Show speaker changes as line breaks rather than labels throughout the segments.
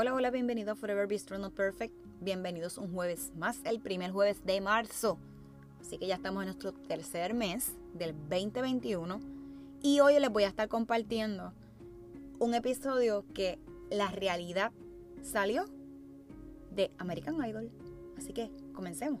Hola, hola, bienvenido a Forever Be Not Perfect. Bienvenidos un jueves más, el primer jueves de marzo. Así que ya estamos en nuestro tercer mes del 2021 y hoy les voy a estar compartiendo un episodio que la realidad salió de American Idol. Así que comencemos.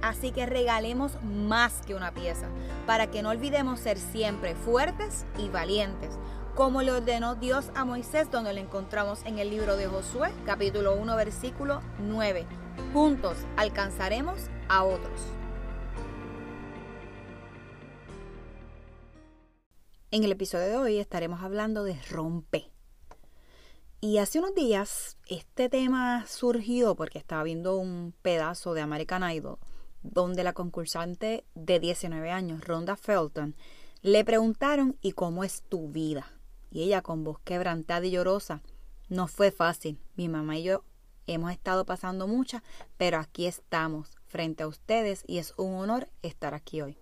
Así que regalemos más que una pieza, para que no olvidemos ser siempre fuertes y valientes, como le ordenó Dios a Moisés, donde lo encontramos en el libro de Josué, capítulo 1, versículo 9. Juntos alcanzaremos a otros. En el episodio de hoy estaremos hablando de rompe. Y hace unos días este tema surgió porque estaba viendo un pedazo de American Idol donde la concursante de 19 años, Rhonda Felton, le preguntaron ¿y cómo es tu vida? Y ella con voz quebrantada y llorosa, no fue fácil, mi mamá y yo hemos estado pasando muchas, pero aquí estamos frente a ustedes y es un honor estar aquí hoy.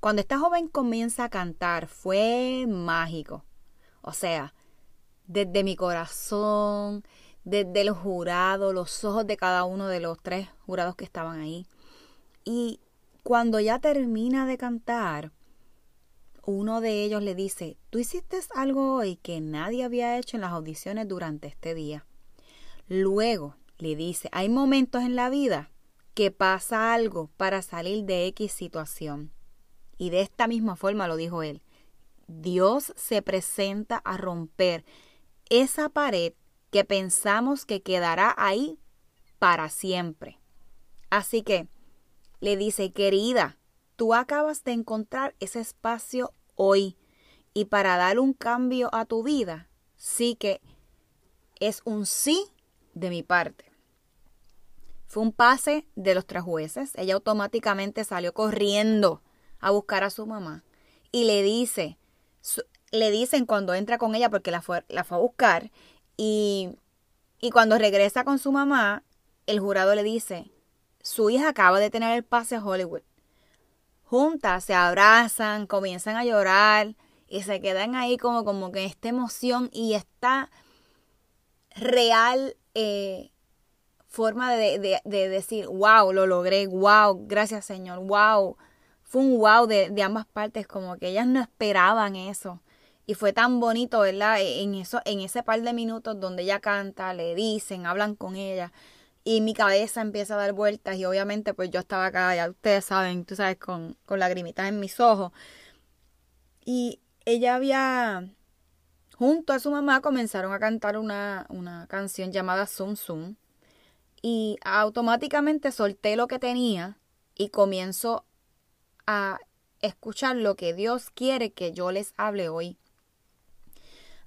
Cuando esta joven comienza a cantar fue mágico. O sea, desde mi corazón, desde el jurado, los ojos de cada uno de los tres jurados que estaban ahí, y cuando ya termina de cantar, uno de ellos le dice, tú hiciste algo hoy que nadie había hecho en las audiciones durante este día. Luego le dice, hay momentos en la vida que pasa algo para salir de X situación. Y de esta misma forma lo dijo él. Dios se presenta a romper esa pared que pensamos que quedará ahí para siempre. Así que le dice, querida, tú acabas de encontrar ese espacio hoy y para dar un cambio a tu vida, sí que es un sí de mi parte. Fue un pase de los tres jueces. Ella automáticamente salió corriendo a buscar a su mamá y le dice, le dicen cuando entra con ella porque la fue, la fue a buscar y, y cuando regresa con su mamá, el jurado le dice, su hija acaba de tener el pase a Hollywood. Juntas se abrazan, comienzan a llorar y se quedan ahí como, como que esta emoción y esta real eh, forma de, decir, wow, lo logré, wow, gracias Señor, wow. Fue un wow de, de ambas partes, como que ellas no esperaban eso. Y fue tan bonito, ¿verdad? En, eso, en ese par de minutos donde ella canta, le dicen, hablan con ella y mi cabeza empieza a dar vueltas y obviamente pues yo estaba acá, ya ustedes saben, tú sabes, con, con lagrimitas en mis ojos. Y ella había, junto a su mamá, comenzaron a cantar una, una canción llamada Zoom Zoom y automáticamente solté lo que tenía y comienzo a escuchar lo que Dios quiere que yo les hable hoy.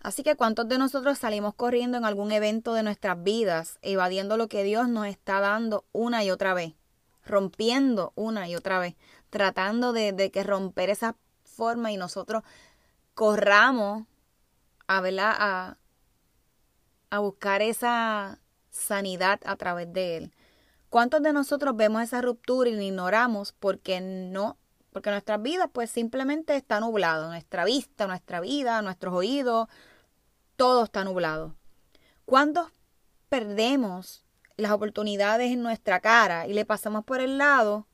Así que ¿cuántos de nosotros salimos corriendo en algún evento de nuestras vidas, evadiendo lo que Dios nos está dando una y otra vez, rompiendo una y otra vez, tratando de, que romper esa forma y nosotros corramos a, a, a buscar esa sanidad a través de Él? ¿Cuántos de nosotros vemos esa ruptura y la ignoramos porque no porque nuestras vidas pues simplemente está nublado, nuestra vista, nuestra vida, nuestros oídos, todo está nublado. ¿Cuándo perdemos las oportunidades en nuestra cara y le pasamos por el lado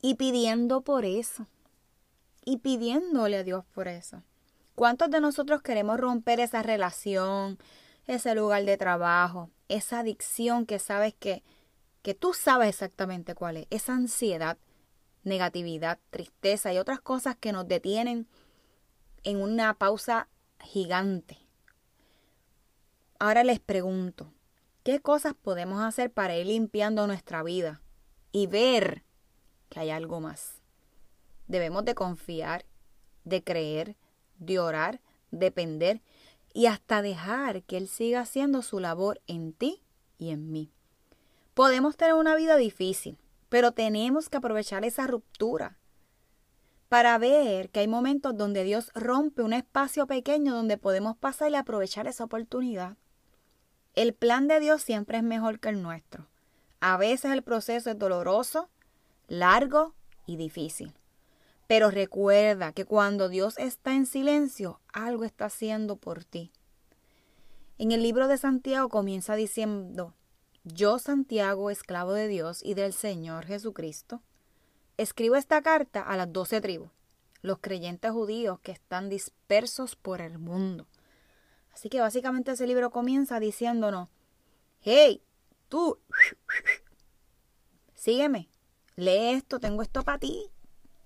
y pidiendo por eso? Y pidiéndole a Dios por eso. ¿Cuántos de nosotros queremos romper esa relación, ese lugar de trabajo, esa adicción que sabes que, que tú sabes exactamente cuál es, esa ansiedad, negatividad, tristeza y otras cosas que nos detienen en una pausa gigante Ahora les pregunto, ¿qué cosas podemos hacer para ir limpiando nuestra vida y ver que hay algo más? Debemos de confiar, de creer, de orar, depender. y hasta dejar que Él siga haciendo su labor en ti y en mí. Podemos tener una vida difícil, pero tenemos que aprovechar esa ruptura para ver que hay momentos donde Dios rompe un espacio pequeño donde podemos pasar y aprovechar esa oportunidad. El plan de Dios siempre es mejor que el nuestro. A veces el proceso es doloroso, largo y difícil. Pero recuerda que cuando Dios está en silencio, algo está haciendo por ti. En el libro de Santiago comienza diciendo, yo Santiago, esclavo de Dios y del Señor Jesucristo, escribo esta carta a las doce tribus, los creyentes judíos que están dispersos por el mundo. Así que básicamente ese libro comienza diciéndonos, hey, tú, sígueme, lee esto, tengo esto para ti.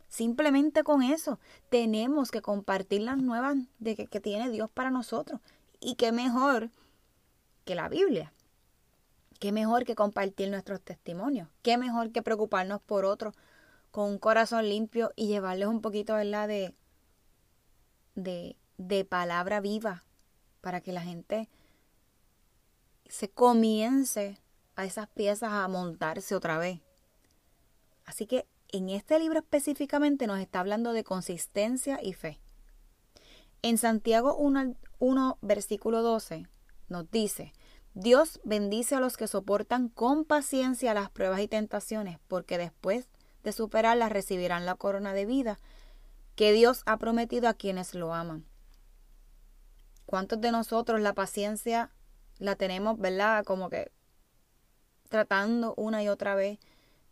Simplemente con eso tenemos que compartir las nuevas de que, tiene Dios para nosotros. Y qué mejor que la Biblia. Qué mejor que compartir nuestros testimonios. Qué mejor que preocuparnos por otros con un corazón limpio y llevarles un poquito, ¿verdad? De, de, de palabra viva para que la gente se comience a esas piezas a montarse otra vez. Así que en este libro específicamente nos está hablando de consistencia y fe. En Santiago 1, 1, versículo 12 nos dice, Dios bendice a los que soportan con paciencia las pruebas y tentaciones, porque después de superarlas recibirán la corona de vida que Dios ha prometido a quienes lo aman. ¿Cuántos de nosotros la paciencia la tenemos, verdad? Como que tratando una y otra vez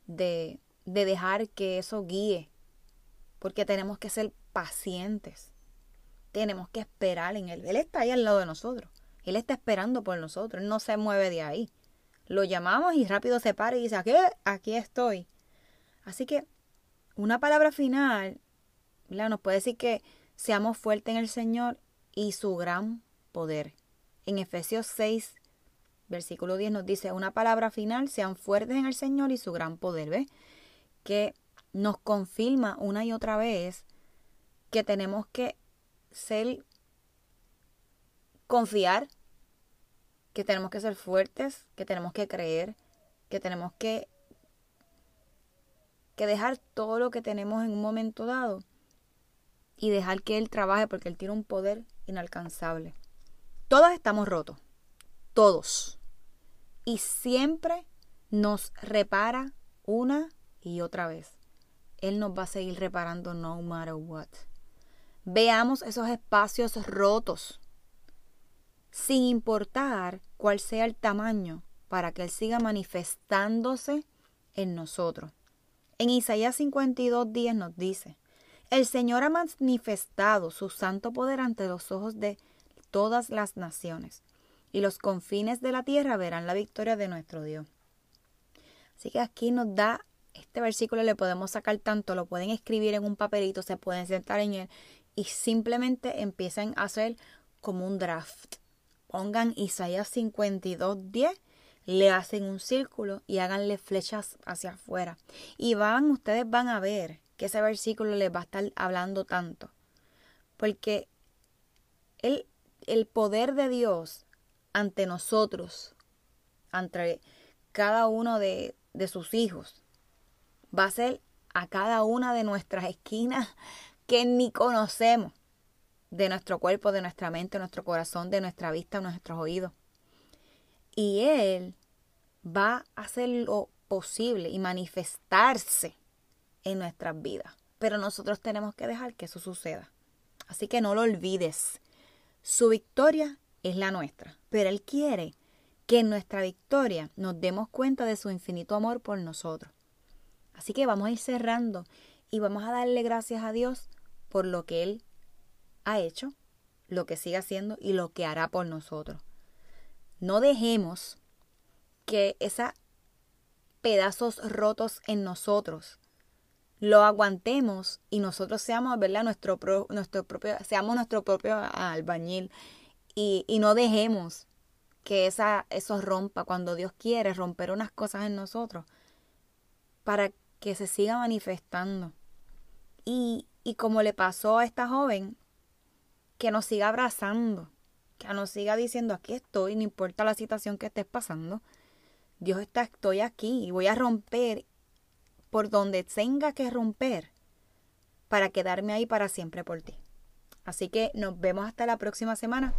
de, de dejar que eso guíe. Porque tenemos que ser pacientes. Tenemos que esperar en Él. Él está ahí al lado de nosotros. Él está esperando por nosotros. Él no se mueve de ahí. Lo llamamos y rápido se para y dice, aquí, aquí estoy. Así que una palabra final nos puede decir que seamos fuertes en el Señor y su gran poder. En Efesios 6, versículo 10 nos dice una palabra final, sean fuertes en el Señor y su gran poder. ¿Ves? Que nos confirma una y otra vez que tenemos que ser, confiar, que tenemos que ser fuertes, que tenemos que creer, que tenemos que, que dejar todo lo que tenemos en un momento dado y dejar que Él trabaje porque Él tiene un poder inalcanzable. Todos estamos rotos, todos. Y siempre nos repara una y otra vez. Él nos va a seguir reparando no matter what. Veamos esos espacios rotos, sin importar cuál sea el tamaño, para que Él siga manifestándose en nosotros. En Isaías 52 días nos dice, el Señor ha manifestado su santo poder ante los ojos de todas las naciones, y los confines de la tierra verán la victoria de nuestro Dios. Así que aquí nos da este versículo, le podemos sacar tanto, lo pueden escribir en un papelito, se pueden sentar en él y simplemente empiecen a hacer como un draft. Pongan Isaías 52, 10 le hacen un círculo y háganle flechas hacia afuera. Y van, ustedes van a ver que ese versículo les va a estar hablando tanto. Porque el, el poder de Dios ante nosotros, ante cada uno de, de sus hijos, va a ser a cada una de nuestras esquinas que ni conocemos, de nuestro cuerpo, de nuestra mente, de nuestro corazón, de nuestra vista, de nuestros oídos. Y Él va a hacer lo posible y manifestarse en nuestras vidas. Pero nosotros tenemos que dejar que eso suceda. Así que no lo olvides. Su victoria es la nuestra, pero Él quiere que en nuestra victoria nos demos cuenta de su infinito amor por nosotros. Así que vamos a ir cerrando y vamos a darle gracias a Dios por lo que Él ha hecho, lo que sigue haciendo y lo que hará por nosotros. No dejemos que esos pedazos rotos en nosotros lo aguantemos y nosotros seamos, ¿verdad? Nuestro, nuestro propio, seamos nuestro propio albañil y, y no dejemos que esa, eso rompa cuando Dios quiere romper unas cosas en nosotros para que se siga manifestando. Y, y como le pasó a esta joven, que nos siga abrazando, no siga diciendo aquí estoy, no importa la situación que estés pasando. Dios está, estoy aquí y voy a romper por donde tenga que romper para quedarme ahí para siempre por ti. Así que nos vemos hasta la próxima semana.